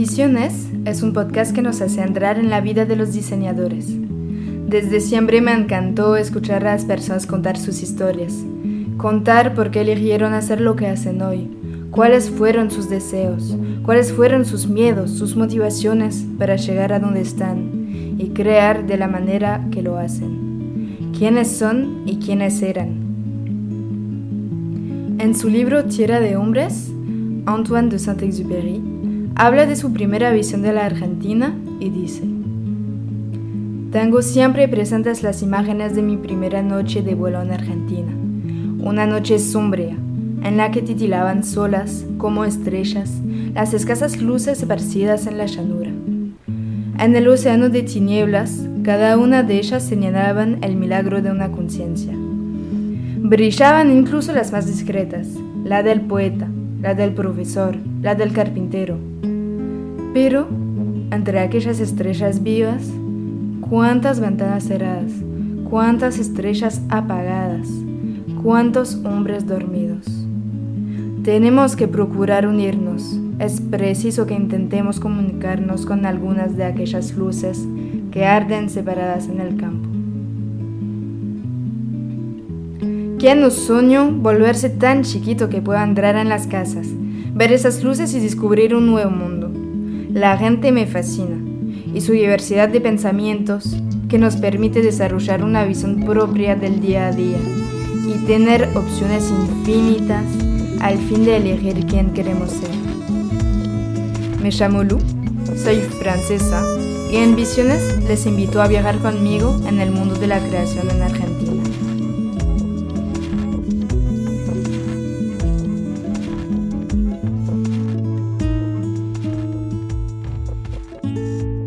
Visiones es un podcast que nos hace entrar en la vida de los diseñadores. Desde siempre me encantó escuchar a las personas contar sus historias, contar por qué eligieron hacer lo que hacen hoy, cuáles fueron sus deseos, cuáles fueron sus miedos, sus motivaciones para llegar a donde están y crear de la manera que lo hacen, quiénes son y quiénes eran. En su libro Tierra de Hombres, Antoine de Saint-Exupéry habla de su primera visión de la Argentina y dice, Tengo siempre presentes las imágenes de mi primera noche de vuelo en Argentina, una noche sombría, en la que titilaban solas, como estrellas, las escasas luces esparcidas en la llanura. En el océano de tinieblas, cada una de ellas señalaban el milagro de una conciencia. Brillaban incluso las más discretas, la del poeta, la del profesor, la del carpintero, pero, entre aquellas estrellas vivas, cuántas ventanas cerradas, cuántas estrellas apagadas, cuántos hombres dormidos. Tenemos que procurar unirnos. Es preciso que intentemos comunicarnos con algunas de aquellas luces que arden separadas en el campo. ¿Quién nos soñó volverse tan chiquito que pueda entrar en las casas, ver esas luces y descubrir un nuevo mundo? La gente me fascina y su diversidad de pensamientos que nos permite desarrollar una visión propia del día a día y tener opciones infinitas al fin de elegir quién queremos ser. Me llamo Lu, soy francesa y en Visiones les invito a viajar conmigo en el mundo de la creación en Argentina. Bye.